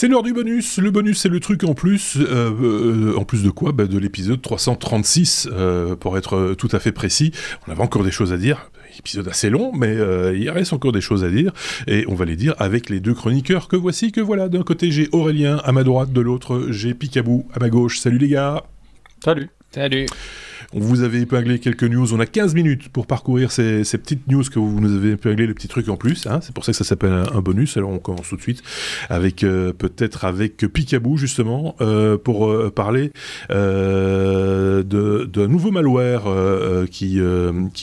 C'est l'heure du bonus. Le bonus, c'est le truc en plus. Euh, euh, en plus de quoi? Bah, De l'épisode 336, euh, pour être tout à fait précis. On avait encore des choses à dire. Épisode assez long, mais il reste encore des choses à dire. Et on va les dire avec les deux chroniqueurs que voici, que voilà. D'un côté, j'ai Aurélien à ma droite, de l'autre, j'ai Picabou à ma gauche. Salut les gars Salut Salut on vous avait épinglé quelques news. On a 15 minutes pour parcourir ces, petites news que vous nous avez épinglé, les petits trucs en plus. Hein. C'est pour ça que ça s'appelle un, bonus. Alors on commence tout de suite avec euh, peut-être avec Picaboo justement euh, pour euh, parler d'un nouveau malware qui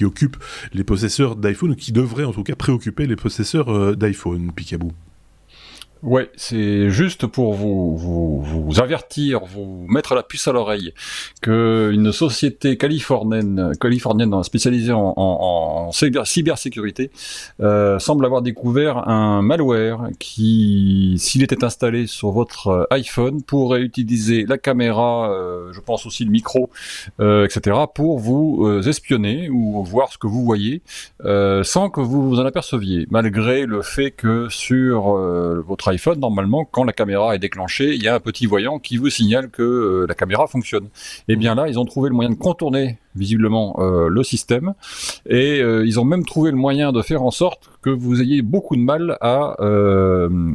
occupe les possesseurs d'iPhone ou qui devrait en tout cas préoccuper les possesseurs d'iPhone. Picaboo. Ouais, c'est juste pour vous, vous, vous, avertir, vous mettre la puce à l'oreille que une société californienne, californienne spécialisée en, en, en cybersécurité euh, semble avoir découvert un malware qui, s'il était installé sur votre iPhone, pourrait utiliser la caméra, euh, je pense aussi le micro, euh, etc., pour vous euh, espionner ou voir ce que vous voyez euh, sans que vous vous en aperceviez, malgré le fait que sur votre iPhone normalement, quand la caméra est déclenchée, il y a un petit voyant qui vous signale que euh, la caméra fonctionne. Et eh bien là, ils ont trouvé le moyen de contourner visiblement euh, le système et euh, ils ont même trouvé le moyen de faire en sorte que vous ayez beaucoup de mal à,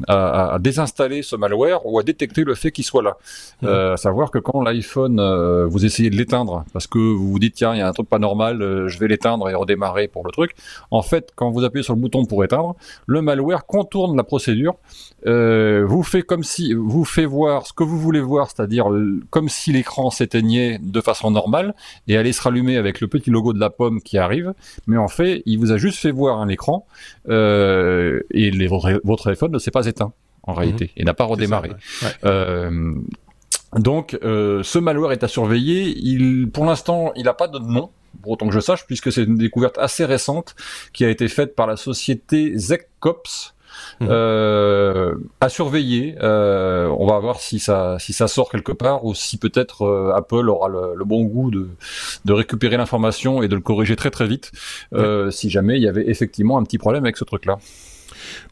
à, désinstaller ce malware ou à détecter le fait qu'il soit là. à savoir que quand l'iPhone, vous essayez de l'éteindre parce que vous vous dites tiens, il y a un truc pas normal, je vais l'éteindre et redémarrer pour le truc. En fait, quand vous appuyez sur le bouton pour éteindre, le malware contourne la procédure euh, vous fait comme si vous fait voir ce que vous voulez voir, c'est-à-dire comme si l'écran s'éteignait de façon normale et allait se rallumer avec le petit logo de la pomme qui arrive, mais en fait, il vous a juste fait voir un écran euh, et les, votre, téléphone ne s'est pas éteint en réalité mhm. et n'a pas redémarré. Euh, donc, euh, ce malware est à surveiller. Il, pour l'instant, il n'a pas de nom, pour autant que je sache, puisque c'est une découverte assez récente qui a été faite par la société ZecCops, Mhm. Euh, à surveiller. Euh, on va voir si ça si ça sort quelque part ou si peut-être euh, Apple aura le, bon goût de de récupérer l'information et de le corriger très très vite si jamais il y avait effectivement un petit problème avec ce truc-là.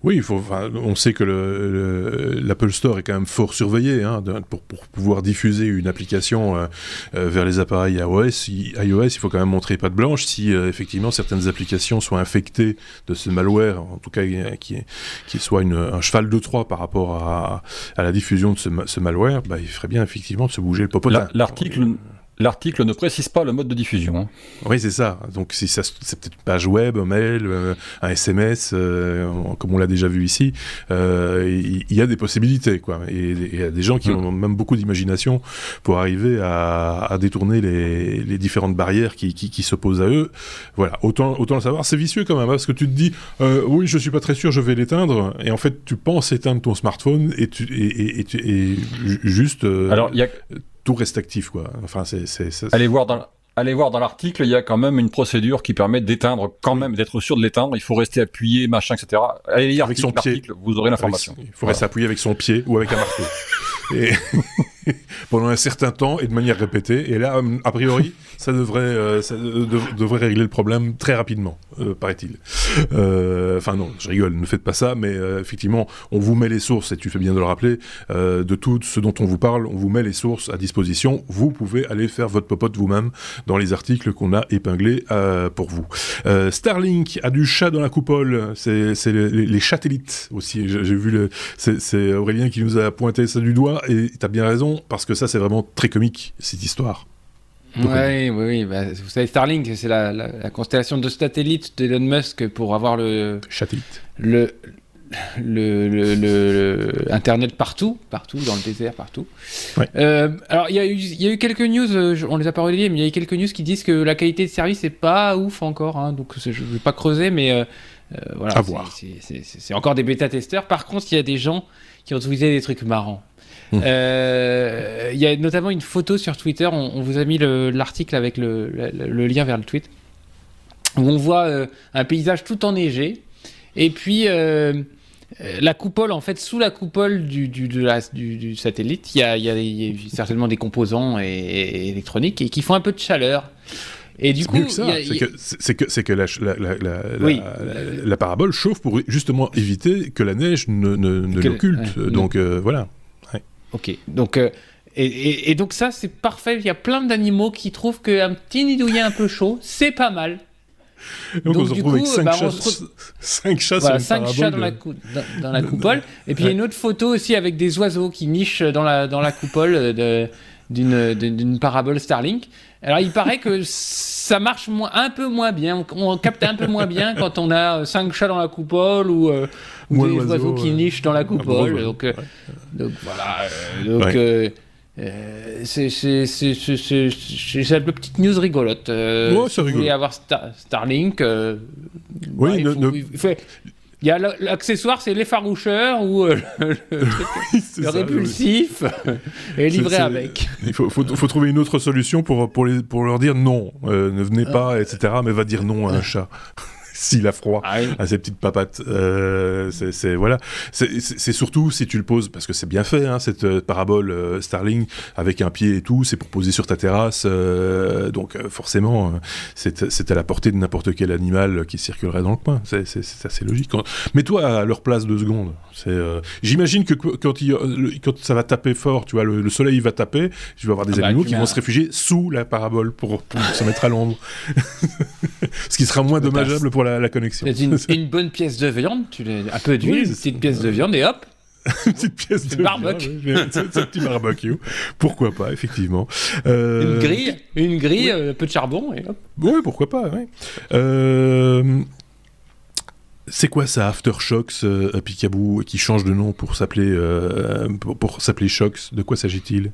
Oui, il faut, on sait que l'Apple Store est quand même fort surveillé hein, pour, pouvoir diffuser une application euh, euh, vers les appareils iOS. iOS, il faut quand même montrer pas de blanche si euh, effectivement certaines applications sont infectées de ce malware, en tout cas qui, qui soit une, un cheval de Troie par rapport à, à la diffusion de ce, malware, bah, il ferait bien effectivement de se bouger le popotin. L'article L'article ne précise pas le mode de diffusion. Hein. Oui, c'est ça. Donc, si ça, c'est peut-être une page web, un mail, euh, un SMS, euh, comme on l'a déjà vu ici. Euh, il y, a des possibilités, quoi. Et il y a des gens qui mm. ont même beaucoup d'imagination pour arriver à, détourner les, différentes barrières qui, qui, s'opposent à eux. Voilà. Autant, autant le savoir. C'est vicieux quand même, hein, parce que tu te dis, oui, je suis pas très sûr, je vais l'éteindre. Et en fait, tu penses éteindre ton smartphone et tu, et, et, juste. Alors, il y a tout reste actif, quoi. Enfin, c'est. Allez voir dans allez voir dans l'article, il y a quand même une procédure qui permet d'éteindre, quand même, d'être sûr de l'éteindre. Il faut rester appuyé, machin, etc. Allez lire avec son pied. vous aurez l'information. Il faut rester appuyé avec son pied ou avec un marteau. et pendant un certain temps et de manière répétée. Et là, a priori, ça devrait, euh, ça devrait régler le problème très rapidement, euh, paraît-il. Euh, enfin non, je rigole, ne faites pas ça, mais effectivement, on vous met les sources, et tu fais bien de le rappeler, de tout ce dont on vous parle, on vous met les sources à disposition. Vous pouvez aller faire votre popote vous-même dans les articles qu'on a épinglés pour vous. Starlink a du chat dans la coupole, c'est les, les, chatellites aussi. J'ai vu, c'est Aurélien qui nous a pointé ça du doigt, et tu as bien raison, parce que ça, c'est vraiment très comique, cette histoire. Oui, oui, oui. Bah, vous savez, Starlink, c'est la, constellation de satellites d'Elon Musk pour avoir le. Satellite. Le, le, le, Internet partout, partout, dans le désert, partout. Euh, alors, il y, y, a eu quelques news, euh, on les a pas relayées, mais il y a eu quelques news qui disent que la qualité de service n'est pas ouf encore. Hein, donc, je ne vais pas creuser, mais euh, voilà. C'est encore des bêta-testeurs. Par contre, il y a des gens qui ont utilisé des trucs marrants. Euh, il y a notamment une photo sur Twitter, on, vous a mis l'article avec le, lien vers le tweet, où on voit euh, un paysage tout enneigé, et puis euh, la coupole, en fait, sous la coupole du, du, du, satellite, il y, a, certainement des composants et, électroniques et qui font un peu de chaleur. Et du coup, c'est que, c'est que, la, la, parabole chauffe pour justement éviter que la neige ne, ne, l'occulte. Donc voilà. Ok. Donc, et, donc ça, c'est parfait. Il y a plein d'animaux qui trouvent qu'un petit nidouillet un peu chaud, c'est pas mal. Donc, on se retrouve avec 5 bah, chats, cinq chats, voilà, cinq chats dans, la, dans, la coupole. Et puis il y a une autre photo aussi avec des oiseaux qui nichent dans la, dans la coupole d'une parabole Starlink. Alors il paraît que ça marche un peu moins bien, on, capte un peu moins bien quand on a 5 chats dans la coupole ou, euh, des oiseaux qui nichent dans la coupole. donc, euh, donc, voilà. Euh, donc, euh, c'est une petite news rigolote. Euh, ouais, c'est rigolo. avoir Starlink. Euh, oui, bah, il, y a l'accessoire, c'est l'effaroucheur ou le, le, répulsif et livré avec. Il faut, faut, faut, trouver une autre solution pour, pour, les, pour leur dire non, ne venez pas, etc. Mais va dire non à un chat s'il a froid ah à ses petites papates. Euh, c'est voilà. C'est surtout si tu le poses parce que c'est bien fait hein, cette euh, parabole euh, Starling avec un pied et tout. C'est pour poser sur ta terrasse. Euh, donc forcément, c'est à la portée de n'importe quel animal qui circulerait dans le coin. C'est assez logique. Mets-toi à leur place deux secondes. J'imagine que quand, il, quand ça va taper fort, tu vois, le, soleil va taper. Tu vas avoir des ah bah, animaux qui vont se réfugier sous la parabole pour, pour se mettre à l'ombre. Ce qui sera moins dommageable pour la la, connexion. Une, une, bonne pièce de viande, tu un peu d'huile, une petite pièce de viande et hop. une petite pièce de barbecue. viande. C'est un petit barbecue. Pourquoi pas, effectivement. Euh, une grille, une grille, un peu de charbon et hop. Oui, pourquoi pas. Ouais. Euh... C'est quoi ça, Aftershocks, euh, Picaboo, qui change de nom pour s'appeler euh, pour, pour s'appeler Shocks? De quoi s'agit-il?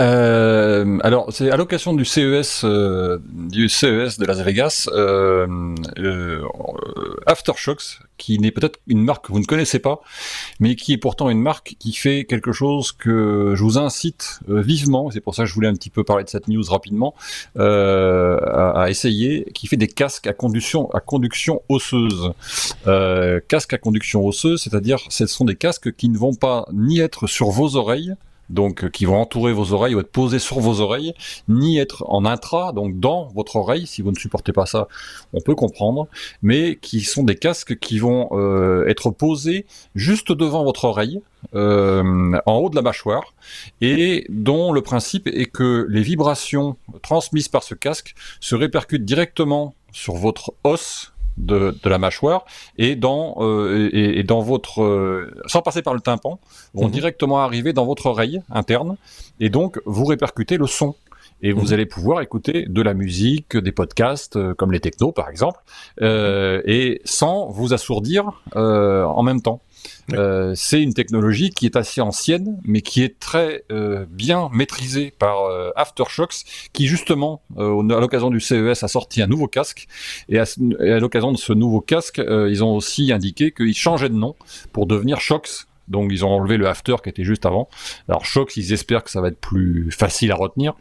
Euh, alors, c'est à l'occasion du CES, euh, du CES de Las Vegas, euh, euh, Aftershocks, qui n'est peut-être une marque que vous ne connaissez pas, mais qui est pourtant une marque qui fait quelque chose que je vous incite vivement, c'est pour ça que je voulais un petit peu parler de cette news rapidement, à, à, essayer, qui fait des casques à conduction, à conduction osseuse. casques à conduction osseuse, c'est-à-dire ce sont des casques qui ne vont pas ni être sur vos oreilles, donc euh, qui vont entourer vos oreilles ou être posés sur vos oreilles, ni être en intra, donc dans votre oreille. Si vous ne supportez pas ça, on peut comprendre, mais qui sont des casques qui vont euh, être posés juste devant votre oreille, euh, en haut de la mâchoire, et dont le principe est que les vibrations transmises par ce casque se répercutent directement sur votre os de, la mâchoire et dans euh, et, dans votre euh, sans passer par le tympan vont mhm. directement arriver dans votre oreille interne et donc vous répercutez le son et vous mhm. allez pouvoir écouter de la musique, des podcasts euh, comme les technos par exemple, et sans vous assourdir en même temps. Euh, c'est une technologie qui est assez ancienne, mais qui est très euh, bien maîtrisée par euh, Aftershocks, qui justement, à l'occasion du CES, a sorti un nouveau casque. Et à, à l'occasion de ce nouveau casque, ils ont aussi indiqué qu'ils changeaient de nom pour devenir Shocks, donc ils ont enlevé le after qui était juste avant. Alors Shox, ils espèrent que ça va être plus facile à retenir.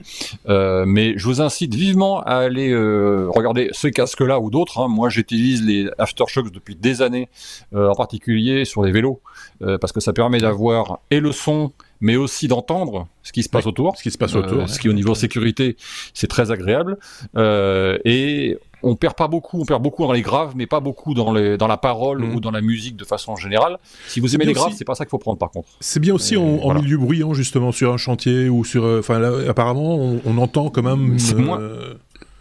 Euh, mais je vous incite vivement à aller euh, regarder ce casque-là ou d'autres. Hein. Moi j'utilise les Aftershocks depuis des années, euh, en particulier sur les vélos, parce que ça permet d'avoir et le son mais aussi d'entendre ce qui se passe autour. Ce qui se passe autour. ce qui au niveau sécurité, c'est très agréable. et on perd pas beaucoup, on perd beaucoup dans les graves, mais pas beaucoup dans, les, dans la parole mhm. ou dans la musique de façon générale. Si vous aimez les graves, c'est pas ça qu'il faut prendre par contre. C'est bien aussi en, milieu bruyant justement sur un chantier ou sur, euh, enfin apparemment on, entend quand même. C'est moins. Euh,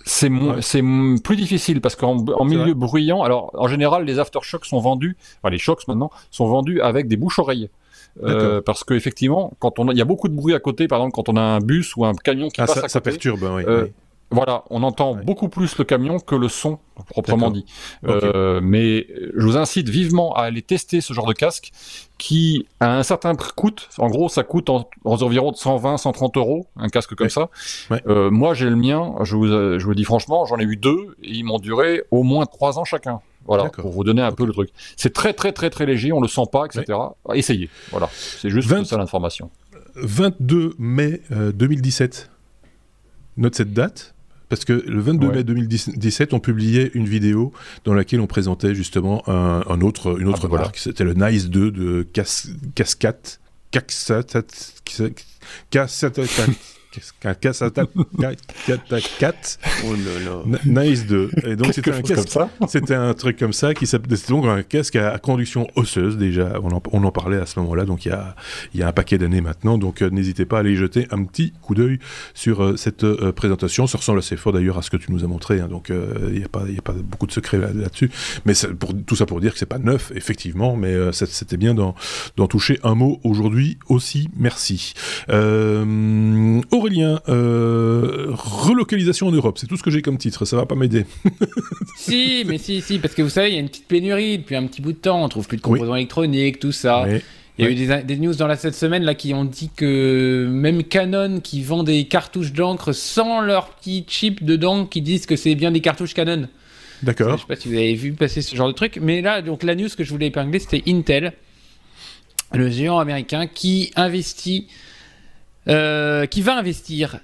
c'est c'est plus difficile parce qu'en milieu bruyant, alors en général les aftershocks sont vendus, enfin les shocks maintenant sont vendus avec des bouches-oreilles. Euh, parce qu'effectivement, quand on il y a beaucoup de bruit à côté, par exemple quand on a un bus ou un camion qui ah, passe ça, à côté, ça perturbe. Oui, oui. Voilà, on entend beaucoup plus le camion que le son proprement dit. Euh, mais je vous incite vivement à aller tester ce genre de casque qui, à un certain prix, coûte. En gros, ça coûte en, environ 120, 130 euros un casque comme ça. Euh, moi, j'ai le mien. Je vous, je vous dis franchement, j'en ai eu deux et ils m'ont duré au moins trois ans chacun. Voilà, pour vous donner un peu le truc. C'est très très très très léger, on le sent pas, etc. Essayez. Voilà, c'est juste ça l'information. 22 mai 2017. Euh, Note cette date parce que le 22 mai 2017, on publiait une vidéo dans laquelle on présentait justement un, autre, une autre ah, bah marque. C'était le Nice 2 de Cas Cascat. qu'un Casata 4 oh Nice 2. Et donc c'était un casque, c'était un truc comme ça qui c'était donc un casque à conduction osseuse déjà. On en, on en parlait à ce moment-là, donc il y a, il y a un paquet d'années maintenant. Donc euh, n'hésitez pas à aller jeter un petit coup d'œil sur euh, cette euh, présentation. Ça ressemble assez fort d'ailleurs à ce que tu nous as montré. Hein. donc il n'y a pas, il a pas beaucoup de secrets là-dessus. mais pour tout ça pour dire que c'est pas neuf effectivement, mais c'était bien d'en toucher un mot aujourd'hui aussi. Merci. Aurélien, relocalisation en Europe, c'est tout ce que j'ai comme titre. Ça va pas m'aider. si, mais si, si, parce que vous savez, il y a une petite pénurie depuis un petit bout de temps. On trouve plus de composants électroniques, tout ça. Il y a eu des, news dans la cette semaine là qui ont dit que même Canon qui vend des cartouches d'encre sans leur petit chip dedans qui disent que c'est bien des cartouches Canon. D'accord. Je sais pas si vous avez vu passer ce genre de truc, mais là donc la news que je voulais épingler c'était Intel, le géant américain qui investit, euh, qui va investir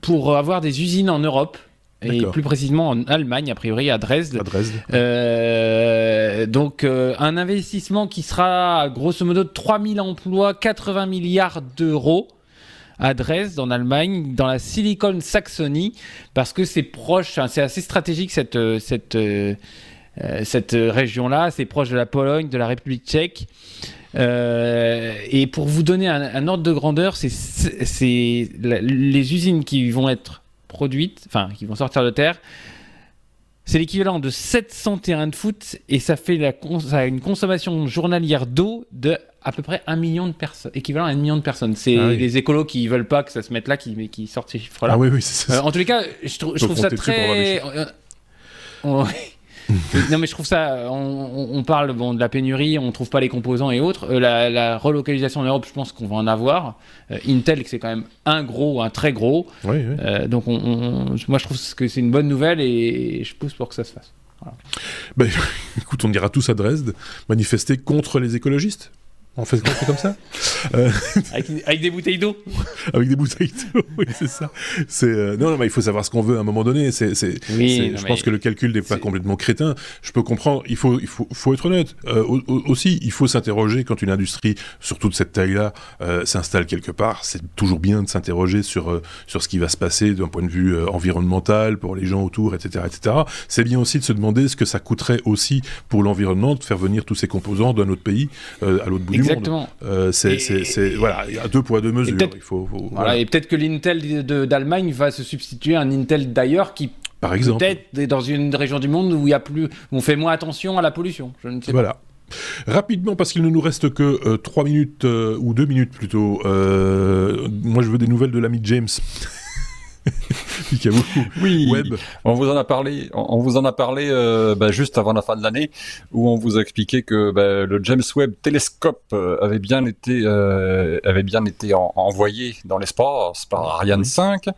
pour avoir des usines en Europe et plus précisément en Allemagne, a priori à Dresde. À Dresde. Euh, donc euh, un investissement qui sera grosso modo de 3000 emplois, 80 milliards d'euros à Dresde en Allemagne, dans la Silicon Saxony, parce que c'est proche, hein, c'est assez stratégique cette, cette, cette région-là, c'est proche de la Pologne, de la République tchèque. Et pour vous donner un, un ordre de grandeur, c'est les usines qui vont être produites, enfin qui vont sortir de terre. C'est l'équivalent de 700 terrains de foot et ça fait la une consommation journalière d'eau de à peu près un million de personnes, équivalent à un million de personnes. C'est ah les écolos qui veulent pas que ça se mette là qui, qui sortent ces chiffres-là. Ah oui, oui, c'est ça. Euh, en tous les cas, je, trouve ça très. non mais je trouve ça, on, parle bon, de la pénurie, on trouve pas les composants et autres. Euh, la, relocalisation en Europe, je pense qu'on va en avoir. Euh, Intel, c'est quand même un gros, un très gros. Euh, donc moi je trouve que c'est une bonne nouvelle et je pousse pour que ça se fasse. Ben, écoute, on ira tous à Dresde manifester contre les écologistes. On fait, comme ça euh, avec, des bouteilles d'eau Avec des bouteilles d'eau, oui, c'est ça. Euh, non, non, mais il faut savoir ce qu'on veut à un moment donné. C'est, je pense que le calcul n'est pas complètement crétin. Je peux comprendre, il faut, il faut, faut être honnête. Euh, aussi, il faut s'interroger quand une industrie, surtout de cette taille-là, s'installe quelque part. C'est toujours bien de s'interroger sur, sur ce qui va se passer d'un point de vue environnemental, pour les gens autour, etc. etc. C'est bien aussi de se demander ce que ça coûterait aussi pour l'environnement de faire venir tous ces composants d'un autre pays à l'autre bout du Exactement. Euh, c'est, voilà, il y a deux poids, deux mesures. Il faut, voilà, Et peut-être que l'Intel d'Allemagne va se substituer à un Intel d'ailleurs qui par exemple. Peut-être dans une région du monde où il y a plus, on fait moins attention à la pollution. Je ne sais voilà. Rapidement, parce qu'il ne nous reste que 3 euh, minutes, euh, ou 2 minutes plutôt, moi je veux des nouvelles de l'ami James. oui, web. On vous en a parlé, on vous en a parlé euh, bah, juste avant la fin de l'année, où on vous a expliqué que bah, le James Webb télescope euh, avait bien été, euh, avait bien été envoyé dans l'espace par Ariane 5. Et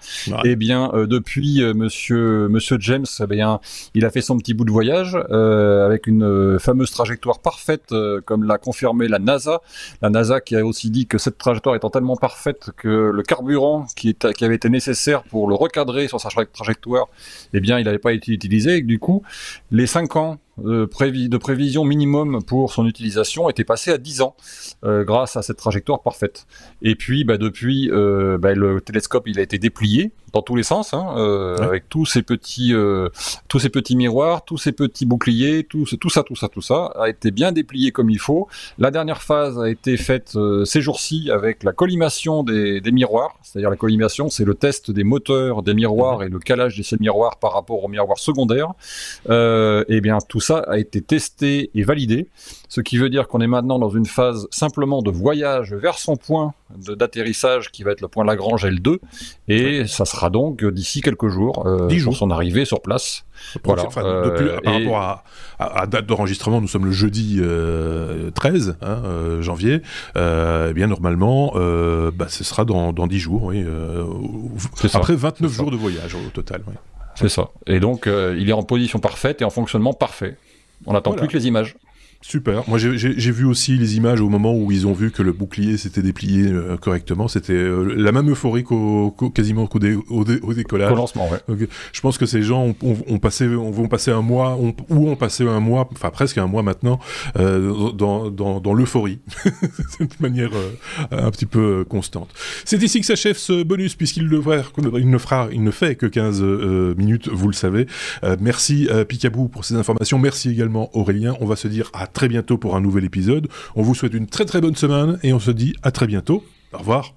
eh bien depuis, Monsieur Monsieur James, eh bien, il a fait son petit bout de voyage avec une fameuse trajectoire parfaite, comme l'a confirmé la NASA. La NASA qui a aussi dit que cette trajectoire étant tellement parfaite que le carburant qui, est, qui avait été nécessaire pour le recadrer sur sa trajectoire, eh bien, il n'avait pas été utilisé. Du coup, les 5 ans de, de, prévision minimum pour son utilisation était passé à 10 ans euh, grâce à cette trajectoire parfaite. Et puis, bah, depuis, euh, bah, le télescope il a été déplié dans tous les sens, hein, euh, avec tous ces petits, tous ces petits miroirs, tous ces petits boucliers, tout, tout ça, tout ça, tout ça a été bien déplié comme il faut. La dernière phase a été faite ces jours-ci avec la collimation des, des miroirs, c'est-à-dire la collimation, c'est le test des moteurs des miroirs et le calage de ces miroirs par rapport aux miroirs secondaires. et bien tout ça a été testé et validé, ce qui veut dire qu'on est maintenant dans une phase simplement de voyage vers son point d'atterrissage qui va être le point Lagrange L2, et ça sera donc d'ici quelques jours, euh, jours. son arrivée sur place. Voilà. Euh, par rapport à, date d'enregistrement, nous sommes le jeudi 13 euh, hein, euh, janvier. eh bien, normalement, bah, ce sera dans, dans 10 jours. Oui, après 29 jours de voyage au total. C'est ça. Et donc, il est en position parfaite et en fonctionnement parfait. On n'attend plus que les images. Super. Moi, j'ai vu aussi les images au moment où ils ont vu que le bouclier s'était déplié euh, correctement. C'était euh, la même euphorie qu'au quasiment qu'au au, décollage. Au lancement, ouais. Je pense que ces gens ont, passé, vont passer un mois, ou ont passé un mois, enfin presque un mois maintenant, euh, dans, dans, dans l'euphorie, de manière un petit peu constante. C'est ici que s'achève ce bonus, puisqu'il il ne fera, il ne fait que 15 minutes, vous le savez. merci Picabou pour ces informations. Merci également Aurélien. On va se dire à très bientôt pour un nouvel épisode. On vous souhaite une très très bonne semaine et on se dit à très bientôt. Au revoir.